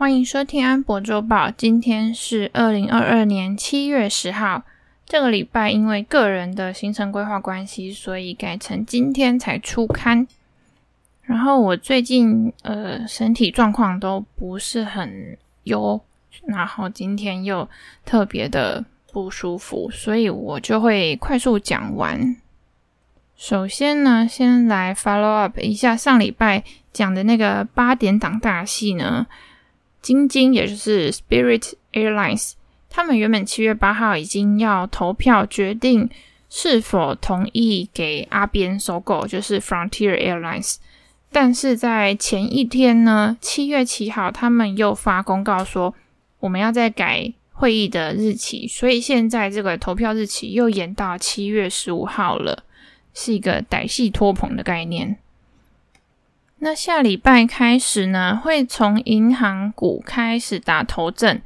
欢迎收听安博周报。今天是二零二二年七月十号。这个礼拜因为个人的行程规划关系，所以改成今天才出刊。然后我最近呃身体状况都不是很优，然后今天又特别的不舒服，所以我就会快速讲完。首先呢，先来 follow up 一下上礼拜讲的那个八点档大戏呢。晶晶，也就是 Spirit Airlines，他们原本七月八号已经要投票决定是否同意给阿边收购，就是 Frontier Airlines。但是在前一天呢，七月七号，他们又发公告说我们要再改会议的日期，所以现在这个投票日期又延到七月十五号了，是一个歹戏拖棚的概念。那下礼拜开始呢，会从银行股开始打头阵，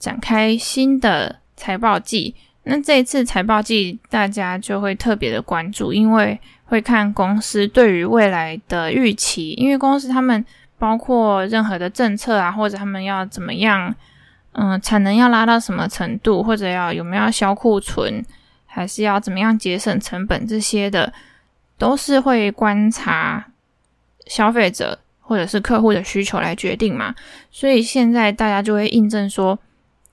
展开新的财报季。那这一次财报季，大家就会特别的关注，因为会看公司对于未来的预期。因为公司他们包括任何的政策啊，或者他们要怎么样，嗯，产能要拉到什么程度，或者要有没有要销库存，还是要怎么样节省成本，这些的都是会观察。消费者或者是客户的需求来决定嘛，所以现在大家就会印证说，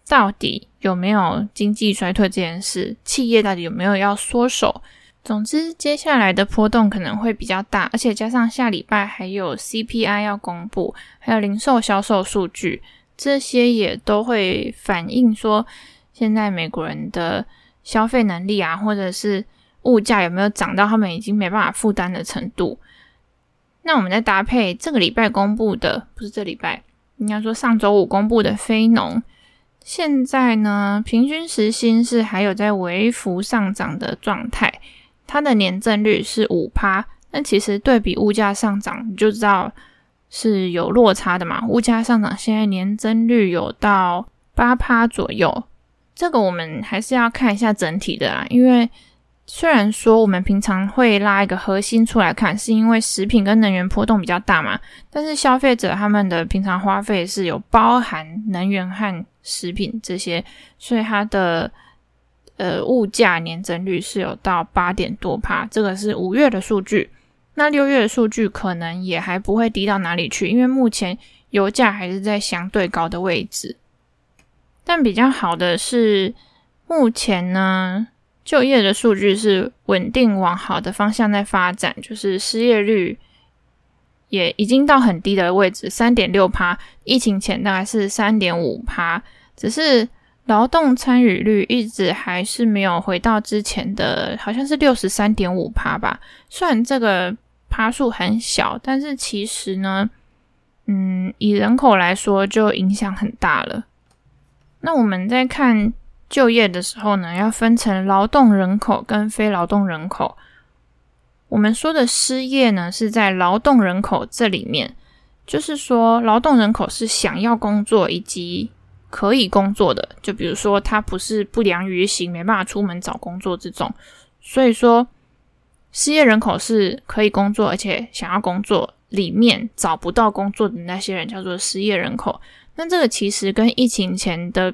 到底有没有经济衰退这件事，企业到底有没有要缩手？总之，接下来的波动可能会比较大，而且加上下礼拜还有 CPI 要公布，还有零售销售数据，这些也都会反映说，现在美国人的消费能力啊，或者是物价有没有涨到他们已经没办法负担的程度。那我们再搭配这个礼拜公布的，不是这礼拜，应该说上周五公布的非农，现在呢，平均时薪是还有在微幅上涨的状态，它的年增率是五趴，那其实对比物价上涨，你就知道是有落差的嘛。物价上涨，现在年增率有到八趴左右，这个我们还是要看一下整体的啊，因为。虽然说我们平常会拉一个核心出来看，是因为食品跟能源波动比较大嘛，但是消费者他们的平常花费是有包含能源和食品这些，所以它的呃物价年增率是有到八点多趴，这个是五月的数据。那六月的数据可能也还不会低到哪里去，因为目前油价还是在相对高的位置。但比较好的是，目前呢。就业的数据是稳定往好的方向在发展，就是失业率也已经到很低的位置，三点六趴，疫情前大概是三点五趴，只是劳动参与率一直还是没有回到之前的，好像是六十三点五趴吧。虽然这个趴数很小，但是其实呢，嗯，以人口来说就影响很大了。那我们再看。就业的时候呢，要分成劳动人口跟非劳动人口。我们说的失业呢，是在劳动人口这里面，就是说劳动人口是想要工作以及可以工作的。就比如说他不是不良于行，没办法出门找工作这种。所以说，失业人口是可以工作而且想要工作，里面找不到工作的那些人叫做失业人口。那这个其实跟疫情前的。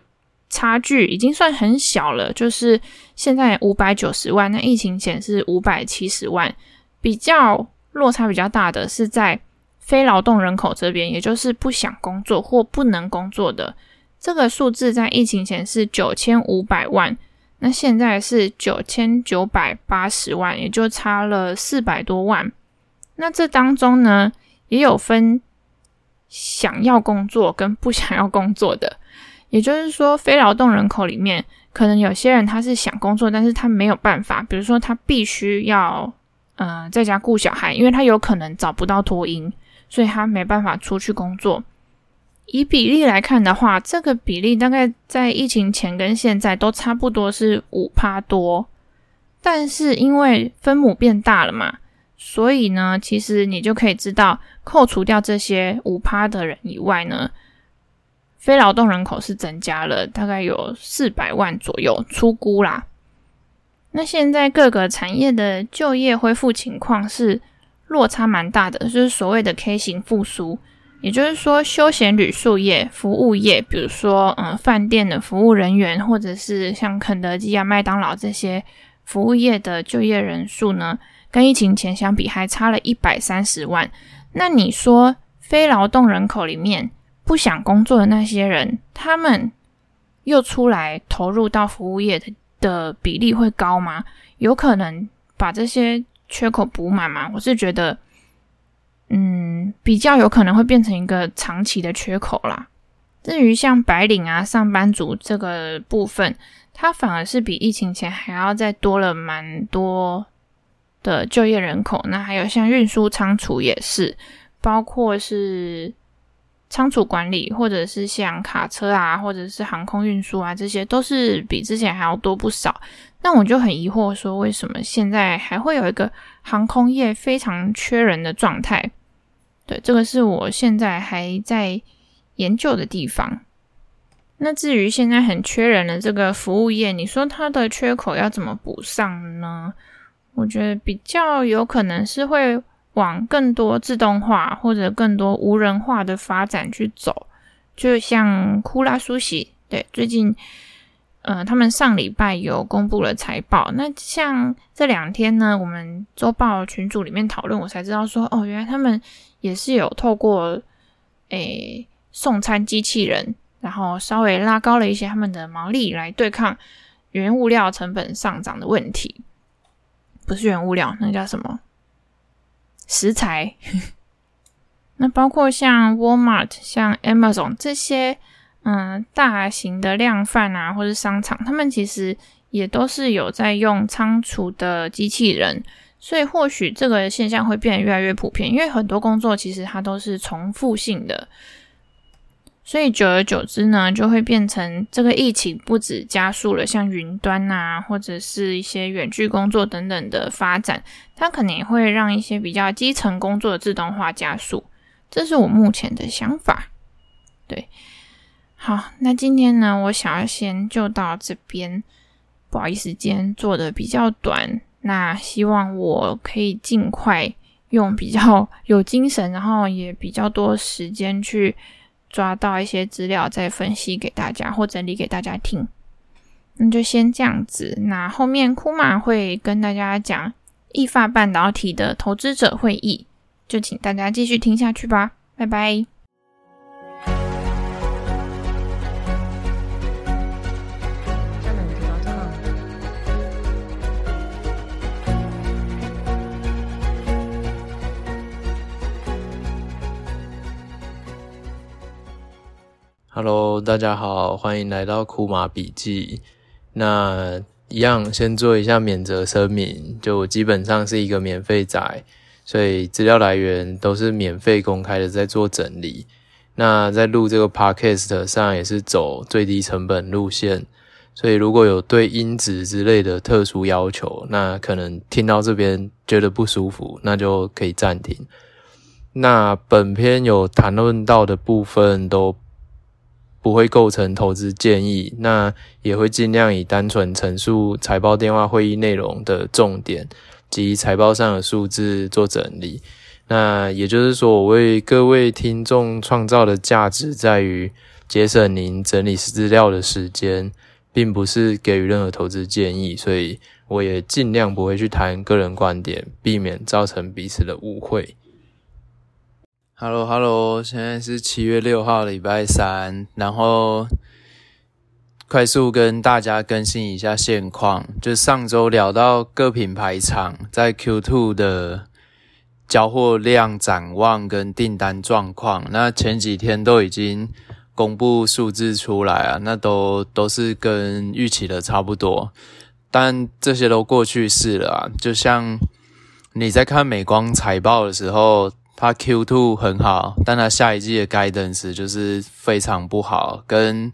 差距已经算很小了，就是现在五百九十万，那疫情前是五百七十万，比较落差比较大的是在非劳动人口这边，也就是不想工作或不能工作的这个数字，在疫情前是九千五百万，那现在是九千九百八十万，也就差了四百多万。那这当中呢，也有分想要工作跟不想要工作的。也就是说，非劳动人口里面，可能有些人他是想工作，但是他没有办法。比如说，他必须要，呃，在家顾小孩，因为他有可能找不到托婴，所以他没办法出去工作。以比例来看的话，这个比例大概在疫情前跟现在都差不多是五趴多。但是因为分母变大了嘛，所以呢，其实你就可以知道，扣除掉这些五趴的人以外呢。非劳动人口是增加了，大概有四百万左右，出估啦。那现在各个产业的就业恢复情况是落差蛮大的，就是所谓的 K 型复苏。也就是说，休闲旅宿业、服务业，比如说嗯，饭店的服务人员，或者是像肯德基啊、麦当劳这些服务业的就业人数呢，跟疫情前相比还差了一百三十万。那你说，非劳动人口里面不想工作的那些人，他们又出来投入到服务业的的比例会高吗？有可能把这些缺口补满吗？我是觉得。嗯，比较有可能会变成一个长期的缺口啦。至于像白领啊、上班族这个部分，它反而是比疫情前还要再多了蛮多的就业人口。那还有像运输仓储也是，包括是仓储管理，或者是像卡车啊，或者是航空运输啊，这些都是比之前还要多不少。那我就很疑惑，说为什么现在还会有一个航空业非常缺人的状态？对，这个是我现在还在研究的地方。那至于现在很缺人的这个服务业，你说它的缺口要怎么补上呢？我觉得比较有可能是会往更多自动化或者更多无人化的发展去走。就像库拉苏西，对，最近。呃，他们上礼拜有公布了财报。那像这两天呢，我们周报群组里面讨论，我才知道说，哦，原来他们也是有透过诶送餐机器人，然后稍微拉高了一些他们的毛利，来对抗原物料成本上涨的问题。不是原物料，那叫什么？食材。那包括像 Walmart、像 Amazon 这些。嗯，大型的量贩啊，或者商场，他们其实也都是有在用仓储的机器人，所以或许这个现象会变得越来越普遍，因为很多工作其实它都是重复性的，所以久而久之呢，就会变成这个疫情不止加速了像云端啊，或者是一些远距工作等等的发展，它可能也会让一些比较基层工作的自动化加速，这是我目前的想法，对。好，那今天呢，我想要先就到这边。不好意思，今天做的比较短。那希望我可以尽快用比较有精神，然后也比较多时间去抓到一些资料，再分析给大家或整理给大家听。那就先这样子。那后面库玛会跟大家讲易发半导体的投资者会议，就请大家继续听下去吧。拜拜。Hello，大家好，欢迎来到库玛笔记。那一样先做一下免责声明，就基本上是一个免费仔，所以资料来源都是免费公开的，在做整理。那在录这个 Podcast 上也是走最低成本路线，所以如果有对音质之类的特殊要求，那可能听到这边觉得不舒服，那就可以暂停。那本篇有谈论到的部分都。不会构成投资建议，那也会尽量以单纯陈述财报电话会议内容的重点及财报上的数字做整理。那也就是说，我为各位听众创造的价值在于节省您整理资料的时间，并不是给予任何投资建议，所以我也尽量不会去谈个人观点，避免造成彼此的误会。Hello，Hello，现在是七月六号，礼拜三，然后快速跟大家更新一下现况。就上周聊到各品牌厂在 Q2 的交货量展望跟订单状况，那前几天都已经公布数字出来啊，那都都是跟预期的差不多，但这些都过去式了啊。就像你在看美光财报的时候。它 Q two 很好，但它下一季的 guidance 就是非常不好，跟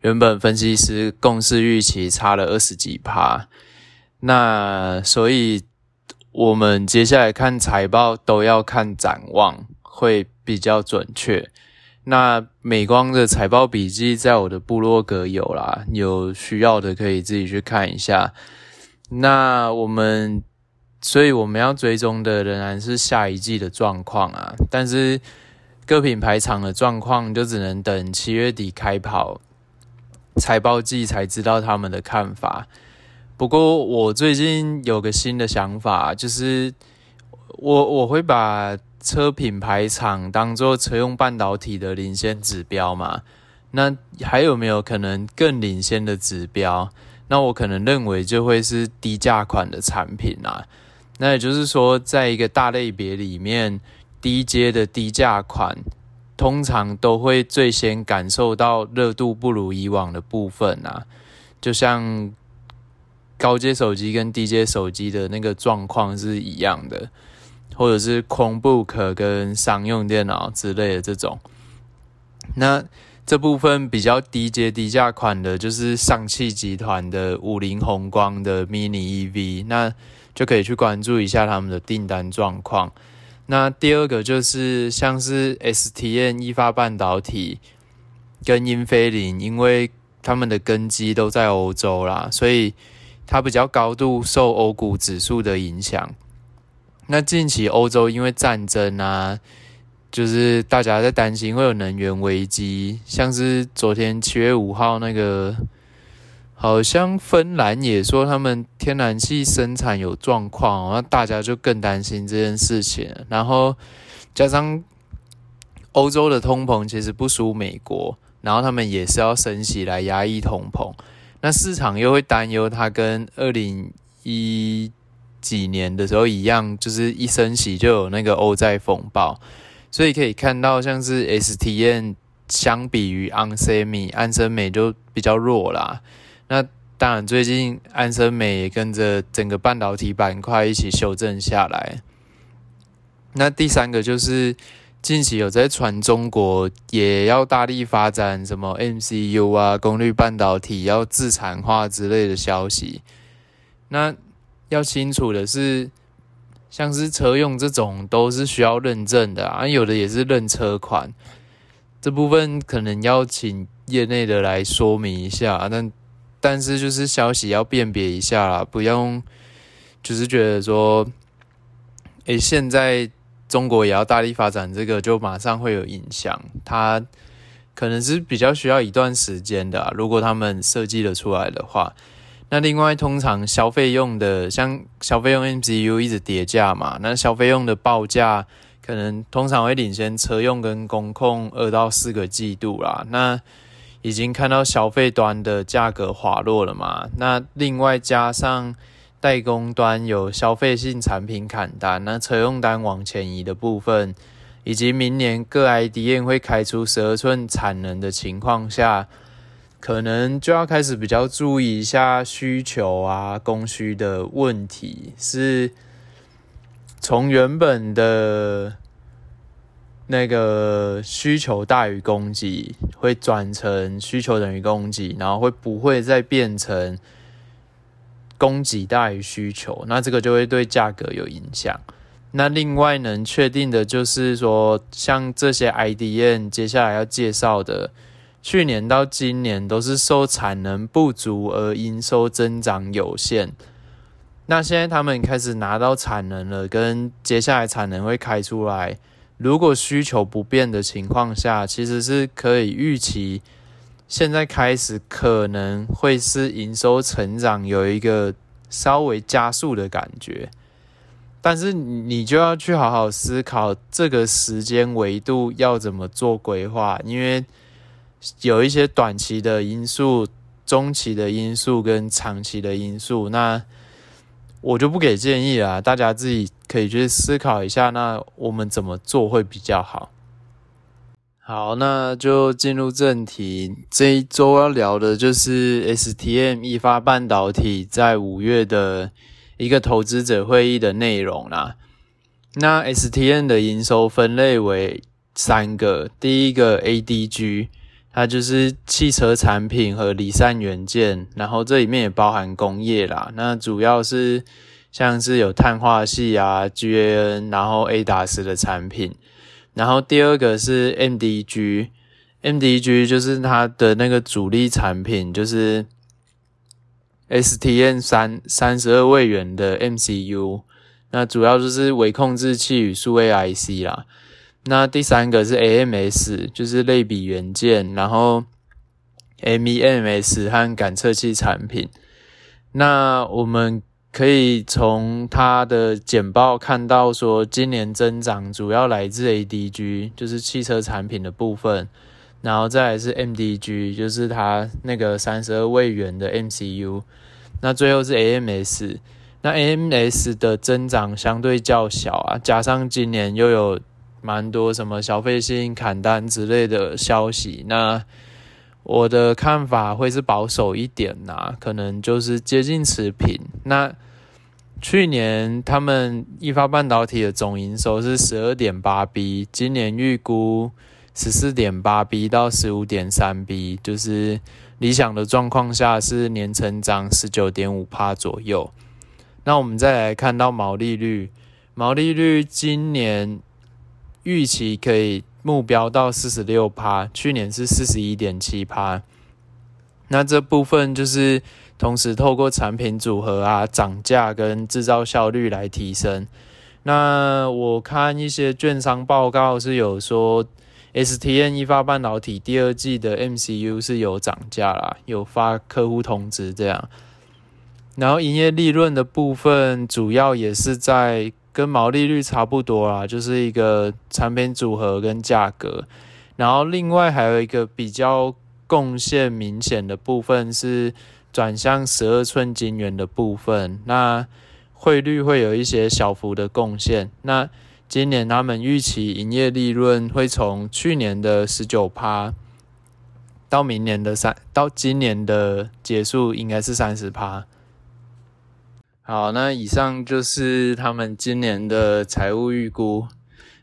原本分析师共识预期差了二十几趴。那所以我们接下来看财报都要看展望，会比较准确。那美光的财报笔记在我的部落格有啦，有需要的可以自己去看一下。那我们。所以我们要追踪的仍然是下一季的状况啊，但是各品牌厂的状况就只能等七月底开跑财报季才知道他们的看法。不过我最近有个新的想法，就是我我会把车品牌厂当做车用半导体的领先指标嘛。那还有没有可能更领先的指标？那我可能认为就会是低价款的产品啊。那也就是说，在一个大类别里面。低阶的低价款，通常都会最先感受到热度不如以往的部分啊，就像高阶手机跟低阶手机的那个状况是一样的，或者是 Chromebook 跟商用电脑之类的这种。那这部分比较低阶低价款的，就是上汽集团的五菱宏光的 Mini EV，那就可以去关注一下他们的订单状况。那第二个就是像是 STN 意法半导体跟英飞凌，因为他们的根基都在欧洲啦，所以它比较高度受欧股指数的影响。那近期欧洲因为战争啊，就是大家在担心会有能源危机，像是昨天七月五号那个。好像芬兰也说他们天然气生产有状况，那大家就更担心这件事情。然后加上欧洲的通膨其实不输美国，然后他们也是要升息来压抑通膨，那市场又会担忧它跟二零一几年的时候一样，就是一升息就有那个欧债风暴。所以可以看到，像是 STM 相比于安森美，安森美就比较弱啦。那当然，最近安森美也跟着整个半导体板块一起修正下来。那第三个就是近期有在传中国也要大力发展什么 MCU 啊、功率半导体要自产化之类的消息。那要清楚的是，像是车用这种都是需要认证的啊，有的也是认车款，这部分可能要请业内的来说明一下。但但是就是消息要辨别一下啦，不用就是觉得说，诶、现在中国也要大力发展这个，就马上会有影响。它可能是比较需要一段时间的，如果他们设计的出来的话。那另外，通常消费用的，像消费用 MCU 一直跌价嘛，那消费用的报价可能通常会领先车用跟工控二到四个季度啦。那已经看到消费端的价格滑落了嘛？那另外加上代工端有消费性产品砍单，那车用单往前移的部分，以及明年各 IDM 会开出十二寸产能的情况下，可能就要开始比较注意一下需求啊、供需的问题，是从原本的。那个需求大于供给，会转成需求等于供给，然后会不会再变成供给大于需求？那这个就会对价格有影响。那另外能确定的就是说，像这些 IDM 接下来要介绍的，去年到今年都是受产能不足而营收增长有限。那现在他们开始拿到产能了，跟接下来产能会开出来。如果需求不变的情况下，其实是可以预期，现在开始可能会是营收成长有一个稍微加速的感觉，但是你就要去好好思考这个时间维度要怎么做规划，因为有一些短期的因素、中期的因素跟长期的因素，那。我就不给建议啦，大家自己可以去思考一下，那我们怎么做会比较好？好，那就进入正题。这一周要聊的就是 STM 易发半导体在五月的一个投资者会议的内容啦。那 STM 的营收分类为三个，第一个 ADG。它就是汽车产品和离散元件，然后这里面也包含工业啦。那主要是像是有碳化系啊、GaN，然后 ADAS 的产品。然后第二个是 MDG，MDG 就是它的那个主力产品，就是 STN 三三十二位元的 MCU。那主要就是微控制器与数位 IC 啦。那第三个是 AMS，就是类比元件，然后 MEMS 和感测器产品。那我们可以从它的简报看到，说今年增长主要来自 ADG，就是汽车产品的部分，然后再来是 MDG，就是它那个三十二位元的 MCU，那最后是 AMS。那 AMS 的增长相对较小啊，加上今年又有蛮多什么消费性砍单之类的消息，那我的看法会是保守一点呐、可能就是接近持平。那去年他们意法半导体的总营收是十二点八 B，今年预估十四点八 B 到十五点三 B，就是理想的状况下是年成长十九点五帕左右。那我们再来看到毛利率，毛利率今年预期可以目标到四十六趴，去年是四十一点七趴。那这部分就是同时透过产品组合啊、涨价跟制造效率来提升。那我看一些券商报告是有说，STM 意法半导体第二季的 MCU 是有涨价啦，有发客户通知这样。然后营业利润的部分，主要也是在跟毛利率差不多啦，就是一个产品组合跟价格。然后另外还有一个比较贡献明显的部分是转向十二寸晶圆的部分，那汇率会有一些小幅的贡献。那今年他们预期营业利润会从去年的十九趴到明年的三，到今年的结束应该是三十趴。好，那以上就是他们今年的财务预估。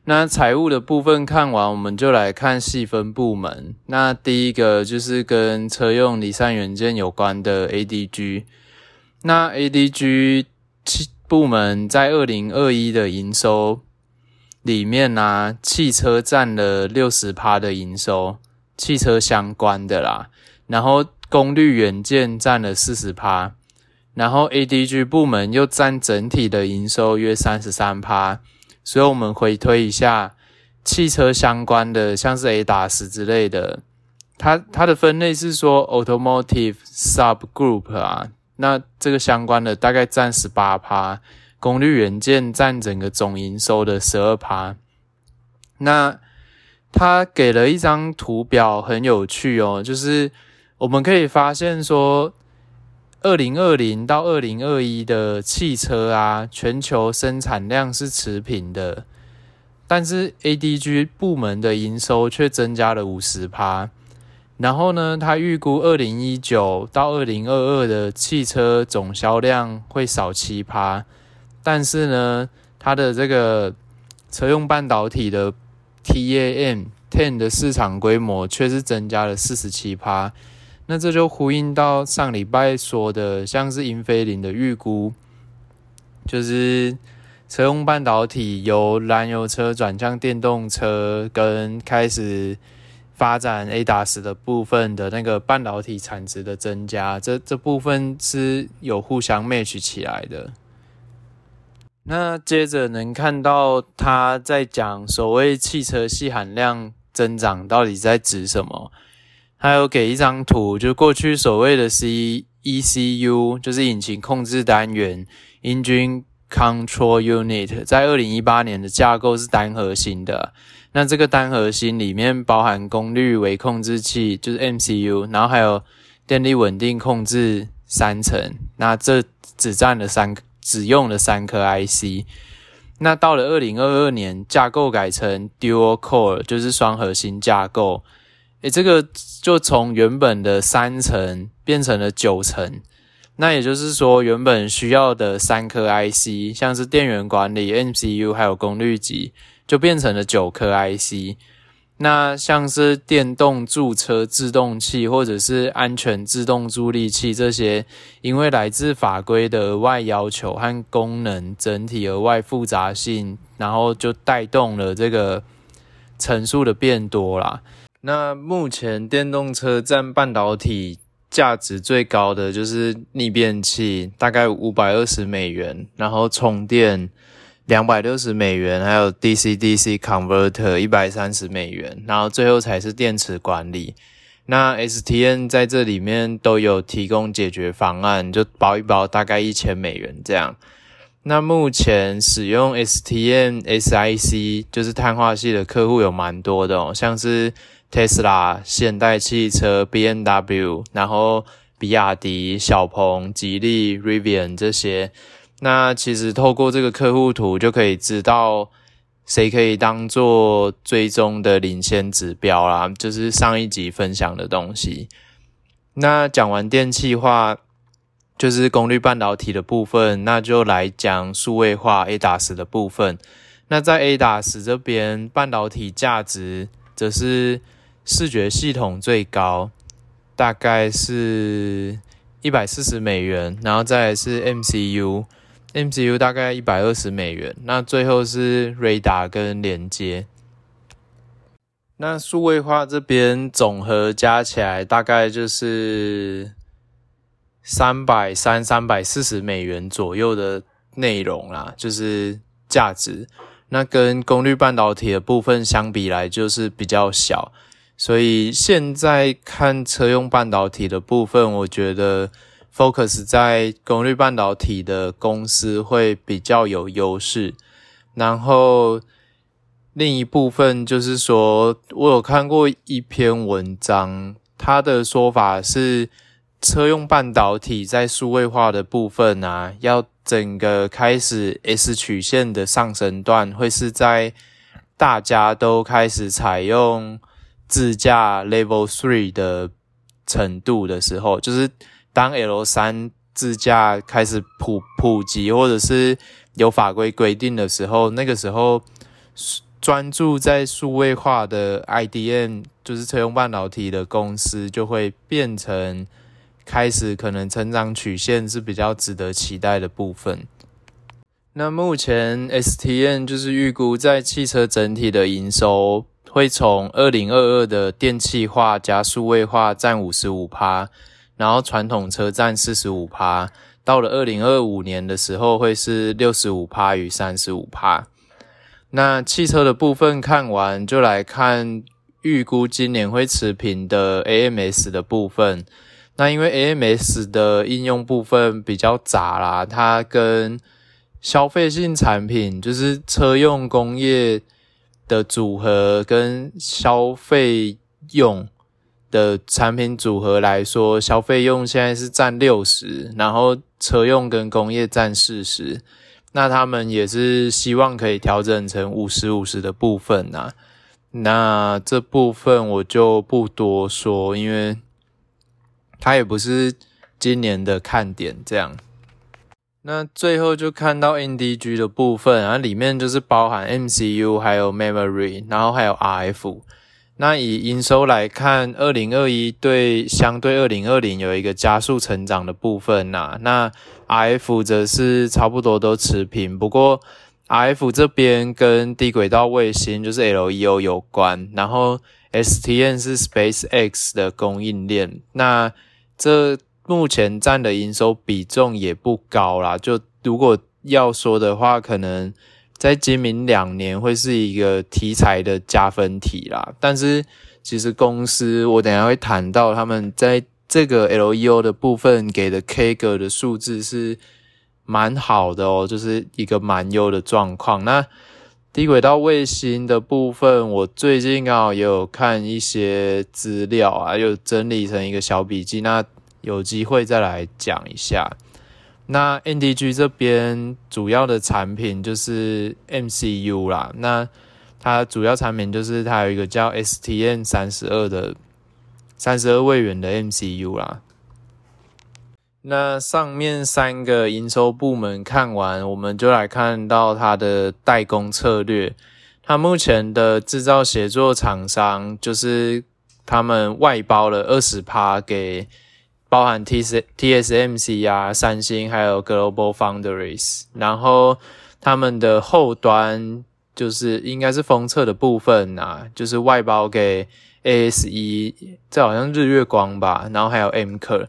那财务的部分看完，我们就来看细分部门。那第一个就是跟车用离散元件有关的 ADG。那 ADG 部门在二零二一的营收里面呢、啊，汽车占了六十趴的营收，汽车相关的啦。然后功率元件占了四十趴。然后 ADG 部门又占整体的营收约三十三趴，所以我们回推一下汽车相关的，像是 ADAS 之类的，它它的分类是说 Automotive Subgroup 啊，那这个相关的大概占十八趴，功率元件占整个总营收的十二趴。那它给了一张图表，很有趣哦，就是我们可以发现说。二零二零到二零二一的汽车啊，全球生产量是持平的，但是 ADG 部门的营收却增加了五十趴。然后呢，他预估二零一九到二零二二的汽车总销量会少七趴，但是呢，它的这个车用半导体的 TAM ten 的市场规模却是增加了四十七趴。那这就呼应到上礼拜说的，像是英飞凌的预估，就是车用半导体由燃油车转向电动车，跟开始发展 ADAS 的部分的那个半导体产值的增加，这这部分是有互相 match 起来的。那接着能看到他在讲所谓汽车系含量增长到底在指什么？还有给一张图，就过去所谓的 C ECU，就是引擎控制单元 （Engine Control Unit），在二零一八年的架构是单核心的。那这个单核心里面包含功率微控制器，就是 MCU，然后还有电力稳定控制三层。那这只占了三，只用了三颗 IC。那到了二零二二年，架构改成 Dual Core，就是双核心架构。诶，这个就从原本的三层变成了九层，那也就是说，原本需要的三颗 IC，像是电源管理、MCU 还有功率级，就变成了九颗 IC。那像是电动驻车制动器或者是安全自动助力器这些，因为来自法规的额外要求和功能整体额外复杂性，然后就带动了这个层数的变多啦。那目前电动车占半导体价值最高的就是逆变器，大概五百二十美元，然后充电两百六十美元，还有 DC DC converter 一百三十美元，然后最后才是电池管理。那 STN 在这里面都有提供解决方案，就包一包大概一千美元这样。那目前使用 STN-SIC 就是碳化系的客户有蛮多的哦，像是 Tesla、现代汽车、BMW，然后比亚迪、小鹏、吉利、Rivian 这些。那其实透过这个客户图就可以知道谁可以当做追踪的领先指标啦，就是上一集分享的东西。那讲完电气化。就是功率半导体的部分，那就来讲数位化 ADAS 的部分。那在 ADAS 这边，半导体价值则是视觉系统最高，大概是一百四十美元，然后再来是 MCU，MCU 大概一百二十美元，那最后是 Radar 跟连接。那数位化这边总和加起来大概就是。三百三、三百四十美元左右的内容啦，就是价值。那跟功率半导体的部分相比来，就是比较小。所以现在看车用半导体的部分，我觉得 focus 在功率半导体的公司会比较有优势。然后另一部分就是说，我有看过一篇文章，他的说法是。车用半导体在数位化的部分啊，要整个开始 S 曲线的上升段，会是在大家都开始采用自驾 Level Three 的程度的时候，就是当 L 三自驾开始普普及，或者是有法规规定的时候，那个时候专注在数位化的 IDM，就是车用半导体的公司，就会变成。开始可能成长曲线是比较值得期待的部分。那目前 S T N 就是预估在汽车整体的营收会从二零二二的电气化加数位化占五十五趴，然后传统车占四十五趴，到了二零二五年的时候会是六十五趴与三十五趴。那汽车的部分看完，就来看预估今年会持平的 AMS 的部分。那因为 AMS 的应用部分比较杂啦，它跟消费性产品，就是车用工业的组合跟消费用的产品组合来说，消费用现在是占六十，然后车用跟工业占四十。那他们也是希望可以调整成五十五十的部分呐。那这部分我就不多说，因为。它也不是今年的看点，这样。那最后就看到 NDG 的部分，然后里面就是包含 MCU，还有 Memory，然后还有 RF。那以营收来看，二零二一对相对二零二零有一个加速成长的部分呐。那 RF 则是差不多都持平，不过 RF 这边跟低轨道卫星就是 LEO 有关，然后 STN 是 SpaceX 的供应链，那。这目前占的营收比重也不高啦，就如果要说的话，可能在今明两年会是一个题材的加分题啦。但是其实公司我等下会谈到，他们在这个 LEO 的部分给的 K 格的数字是蛮好的哦，就是一个蛮优的状况。那低轨道卫星的部分，我最近刚好也有看一些资料啊，又整理成一个小笔记，那有机会再来讲一下。那 NDG 这边主要的产品就是 MCU 啦，那它主要产品就是它有一个叫 STM 三十二的三十二位元的 MCU 啦。那上面三个营收部门看完，我们就来看到它的代工策略。它目前的制造协作厂商，就是他们外包了二十趴给包含 T S T S M C 啊、三星还有 Global Foundries，然后他们的后端就是应该是封测的部分啊，就是外包给 A S E，这好像日月光吧，然后还有 Amkor。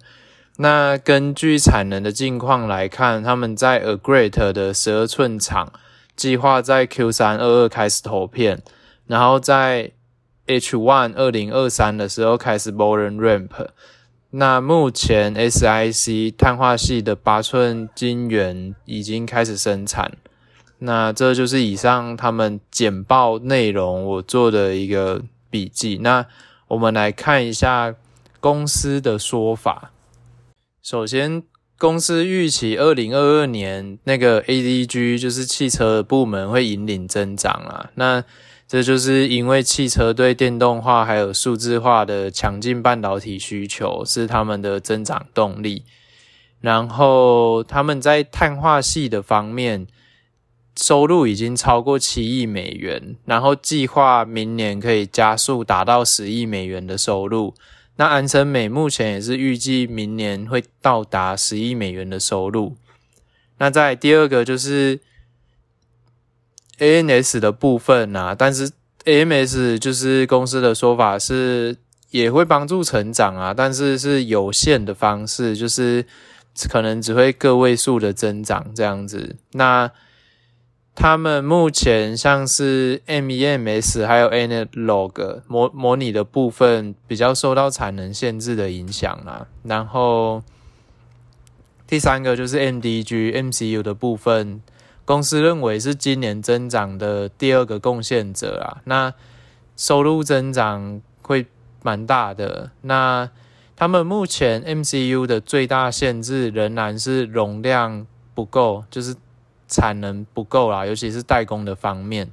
那根据产能的近况来看，他们在 A Great 的十二寸厂计划在 Q 三二二开始投片，然后在 H one 二零二三的时候开始 volume ramp。那目前 SiC 碳化矽的八寸晶圆已经开始生产。那这就是以上他们简报内容我做的一个笔记。那我们来看一下公司的说法。首先，公司预期二零二二年那个 ADG 就是汽车部门会引领增长啊。那这就是因为汽车对电动化还有数字化的强劲半导体需求是他们的增长动力。然后他们在碳化系的方面收入已经超过七亿美元，然后计划明年可以加速达到十亿美元的收入。那安森美目前也是预计明年会到达十亿美元的收入。那在第二个就是 AMS 的部分啊，但是 AMS 就是公司的说法是也会帮助成长啊，但是是有限的方式，就是可能只会个位数的增长这样子。那他们目前像是 MEMS 还有 Analog 模模拟的部分比较受到产能限制的影响啦。然后第三个就是 MDG MCU 的部分，公司认为是今年增长的第二个贡献者啊。那收入增长会蛮大的。那他们目前 MCU 的最大限制仍然是容量不够，就是。产能不够啦，尤其是代工的方面。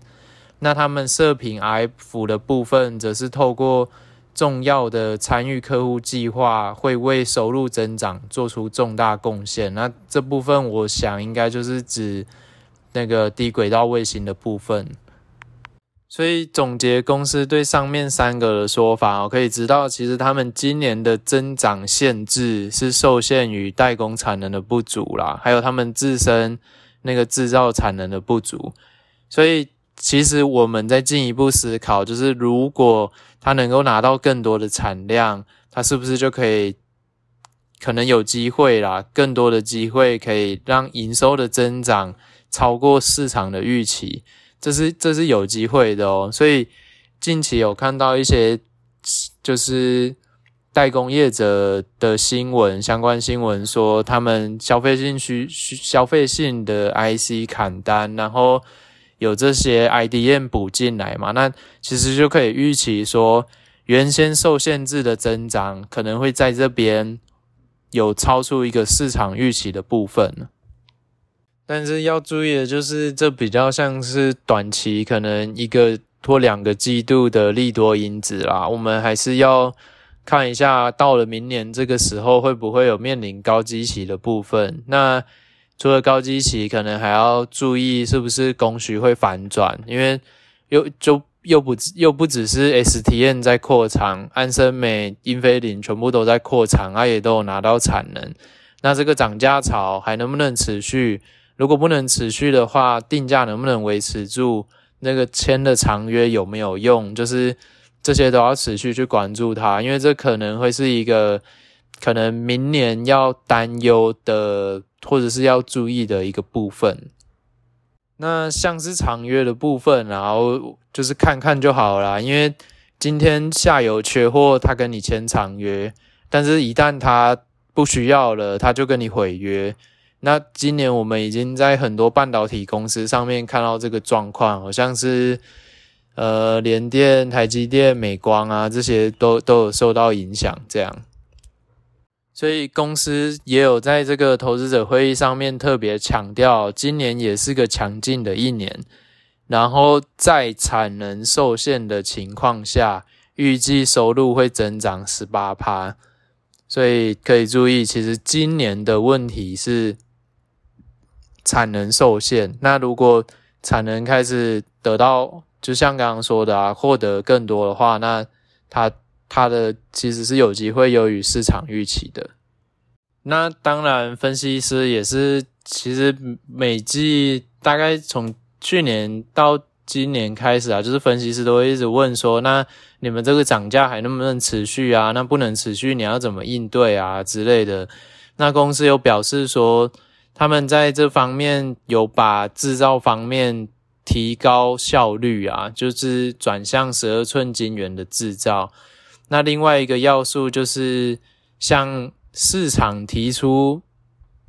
那他们射频 RF 的部分，则是透过重要的参与客户计划，会为收入增长做出重大贡献。那这部分，我想应该就是指那个低轨道卫星的部分。所以总结公司对上面三个的说法，我可以知道，其实他们今年的增长限制是受限于代工产能的不足啦，还有他们自身。那个制造产能的不足，所以其实我们在进一步思考，就是如果他能够拿到更多的产量，他是不是就可以可能有机会啦，更多的机会可以让营收的增长超过市场的预期，这是这是有机会的哦。所以近期有看到一些就是。代工业者的新闻，相关新闻说，他们消费性需消费性的 IC 砍单，然后有这些 IDM 补进来嘛？那其实就可以预期说，原先受限制的增长可能会在这边有超出一个市场预期的部分。但是要注意的就是，这比较像是短期可能一个或两个季度的利多因子啦，我们还是要。看一下，到了明年这个时候会不会有面临高基期的部分？那除了高基期，可能还要注意是不是供需会反转，因为又就又不又不只是 STN 在扩厂，安森美、英飞凌全部都在扩厂，它也都有拿到产能。那这个涨价潮还能不能持续？如果不能持续的话，定价能不能维持住？那个签的长约有没有用？就是。这些都要持续去关注它，因为这可能会是一个可能明年要担忧的，或者是要注意的一个部分。那像是长约的部分，然后就是看看就好啦，因为今天下游缺货，他跟你签长约，但是一旦他不需要了，他就跟你毁约。那今年我们已经在很多半导体公司上面看到这个状况，好像是。呃，联电、台积电、美光啊，这些都都有受到影响，这样，所以公司也有在这个投资者会议上面特别强调，今年也是个强劲的一年，然后在产能受限的情况下，预计收入会增长十八趴，所以可以注意，其实今年的问题是产能受限，那如果产能开始得到就像刚刚说的啊，获得更多的话，那它它的其实是有机会优于市场预期的。那当然，分析师也是，其实每季大概从去年到今年开始啊，就是分析师都会一直问说，那你们这个涨价还能不能持续啊？那不能持续，你要怎么应对啊之类的？那公司又表示说，他们在这方面有把制造方面提高效率啊，就是转向十二寸晶圆的制造。那另外一个要素就是向市场提出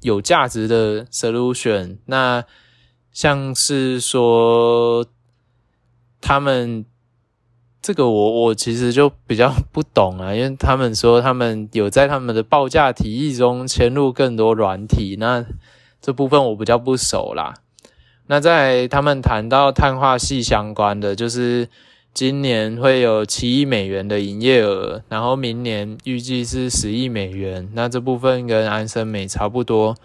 有价值的 solution。那像是说他们这个我我其实就比较不懂啊，因为他们说他们有在他们的报价提议中嵌入更多软体，那这部分我比较不熟啦。那在他们谈到碳化系相关的，就是。今年会有七亿美元的营业额，然后明年预计是十亿美元。那这部分跟安森美差不多。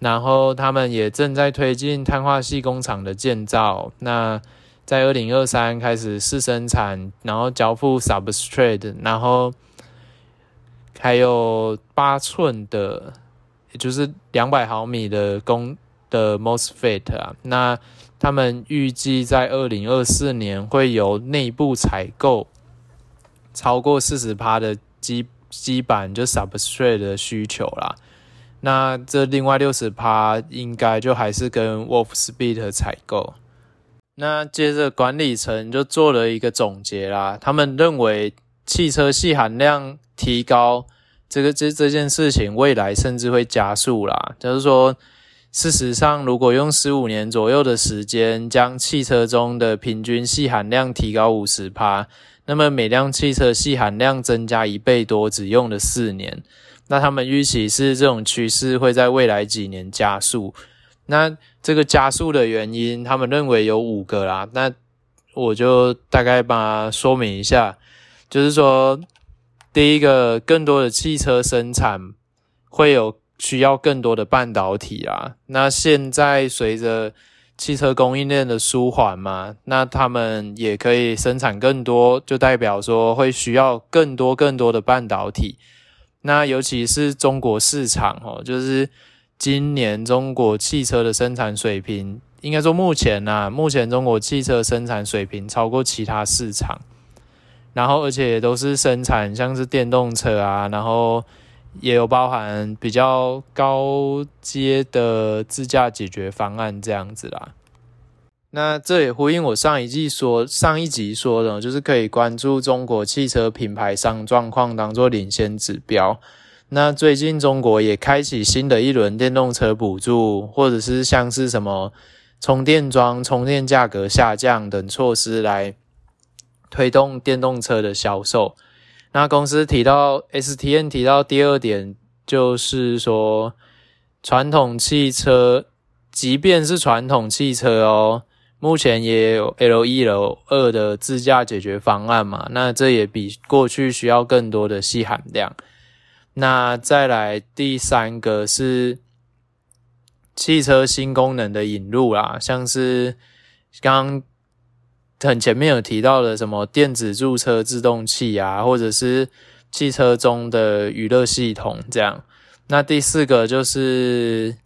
然后他们也正在推进碳化系工厂的建造。那在二零二三开始试生产，然后交付 substrate，然后还有八寸的，也就是两百毫米的公的 MOSFET 啊。那他们预计在二零二四年会由内部采购超过四十趴的基基板，就 substrate 的需求啦。那这另外六十趴应该就还是跟 Wolfspeed 采购。那接着管理层就做了一个总结啦，他们认为汽车系含量提高这个这这件事情未来甚至会加速啦，就是说。事实上，如果用十五年左右的时间将汽车中的平均矽含量提高五十趴，那么每辆汽车矽含量增加一倍多，只用了四年。那他们预期是这种趋势会在未来几年加速。那这个加速的原因，他们认为有五个啦。那我就大概把它说明一下，就是说，第一个，更多的汽车生产会有。需要更多的半导体啊，那现在随着汽车供应链的舒缓嘛，那他们也可以生产更多，就代表说会需要更多更多的半导体。那尤其是中国市场哦，就是今年中国汽车的生产水平，应该说目前啊，目前中国汽车生产水平超过其他市场，然后而且都是生产像是电动车啊，然后。也有包含比较高阶的自驾解决方案这样子啦。那这也呼应我上一季说，上一集说的，就是可以关注中国汽车品牌商状况，当做领先指标。那最近中国也开启新的一轮电动车补助，或者是像是什么充电桩、充电价格下降等措施来推动电动车的销售。那公司提到 S T N 提到第二点就是说，传统汽车，即便是传统汽车哦，目前也有 L 一、L 二的自驾解决方案嘛。那这也比过去需要更多的细含量。那再来第三个是汽车新功能的引入啦，像是刚。很前面有提到的什么电子驻车制动器啊，或者是汽车中的娱乐系统这样。那第四个就是，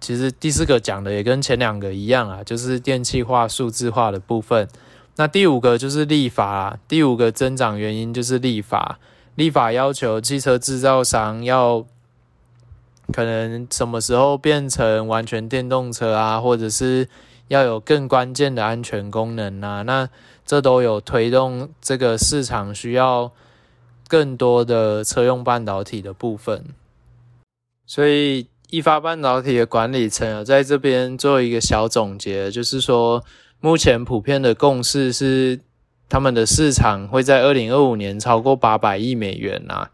其实第四个讲的也跟前两个一样啊，就是电气化、数字化的部分。那第五个就是立法，第五个增长原因就是立法，立法要求汽车制造商要可能什么时候变成完全电动车啊，或者是。要有更关键的安全功能啊，那这都有推动这个市场需要更多的车用半导体的部分。所以，意法半导体的管理层在这边做一个小总结，就是说，目前普遍的共识是，他们的市场会在二零二五年超过八百亿美元啊。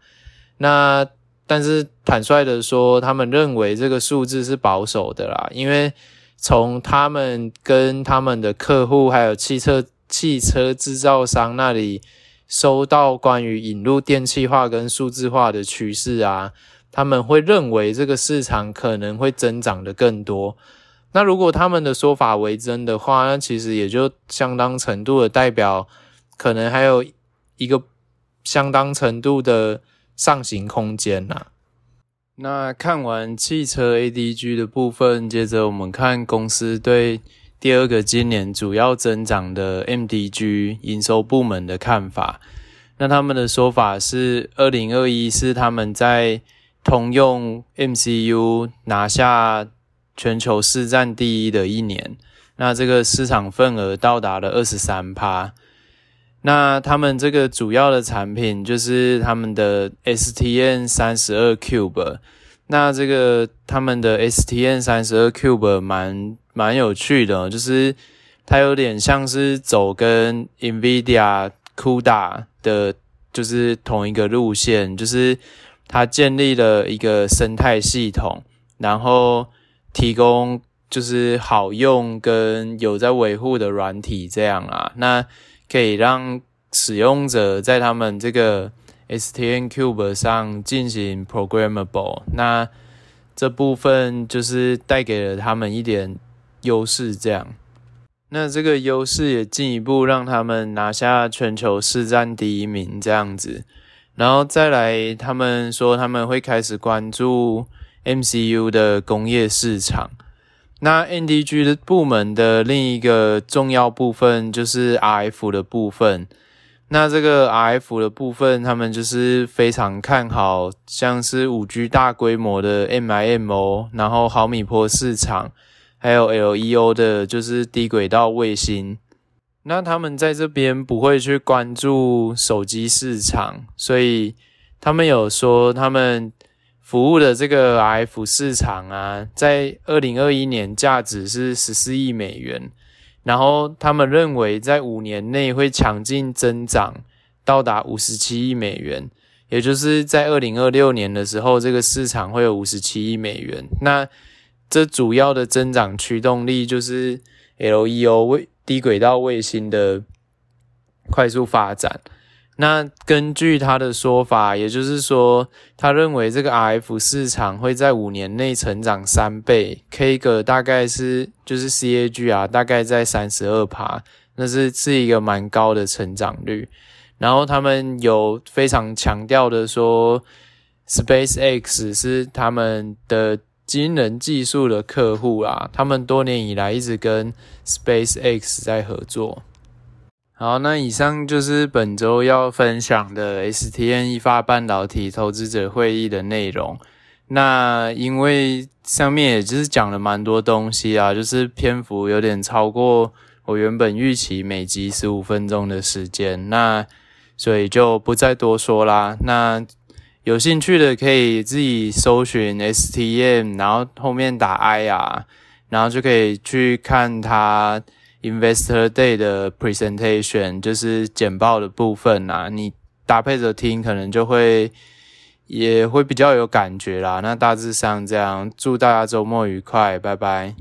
那但是坦率的说，他们认为这个数字是保守的啦，因为。从他们跟他们的客户，还有汽车汽车制造商那里收到关于引入电气化跟数字化的趋势啊，他们会认为这个市场可能会增长的更多。那如果他们的说法为真的话，那其实也就相当程度的代表，可能还有一个相当程度的上行空间呐。那看完汽车 ADG 的部分，接着我们看公司对第二个今年主要增长的 MDG 营收部门的看法。那他们的说法是，二零二一是他们在通用 MCU 拿下全球市占第一的一年，那这个市场份额到达了二十三趴。那他们这个主要的产品就是他们的 STN 三十二 Cube。那这个他们的 STN 三十二 Cube 蛮蛮有趣的，就是它有点像是走跟 NVIDIA CUDA 的，就是同一个路线，就是它建立了一个生态系统，然后提供就是好用跟有在维护的软体这样啊，那。可以让使用者在他们这个 S T N Cube 上进行 programmable，那这部分就是带给了他们一点优势，这样，那这个优势也进一步让他们拿下全球市占第一名这样子，然后再来，他们说他们会开始关注 MCU 的工业市场。那 NDG 的部门的另一个重要部分就是 RF 的部分。那这个 RF 的部分，他们就是非常看好，像是 5G 大规模的 MIMO，然后毫米波市场，还有 LEO 的，就是低轨道卫星。那他们在这边不会去关注手机市场，所以他们有说他们。服务的这个 F 市场啊，在二零二一年价值是十四亿美元，然后他们认为在五年内会强劲增长，到达五十七亿美元，也就是在二零二六年的时候，这个市场会有五十七亿美元。那这主要的增长驱动力就是 LEO 卫低轨道卫星的快速发展。那根据他的说法，也就是说，他认为这个 RF 市场会在五年内成长三倍，K 个大概是就是 CAG 啊，大概在三十二趴，那是是一个蛮高的成长率。然后他们有非常强调的说，SpaceX 是他们的惊人技术的客户啊，他们多年以来一直跟 SpaceX 在合作。好，那以上就是本周要分享的 STM 一发半导体投资者会议的内容。那因为上面也就是讲了蛮多东西啊，就是篇幅有点超过我原本预期每集十五分钟的时间，那所以就不再多说啦。那有兴趣的可以自己搜寻 STM，然后后面打 I 啊，然后就可以去看它。Investor Day 的 presentation 就是简报的部分啦，你搭配着听，可能就会也会比较有感觉啦。那大致上这样，祝大家周末愉快，拜拜。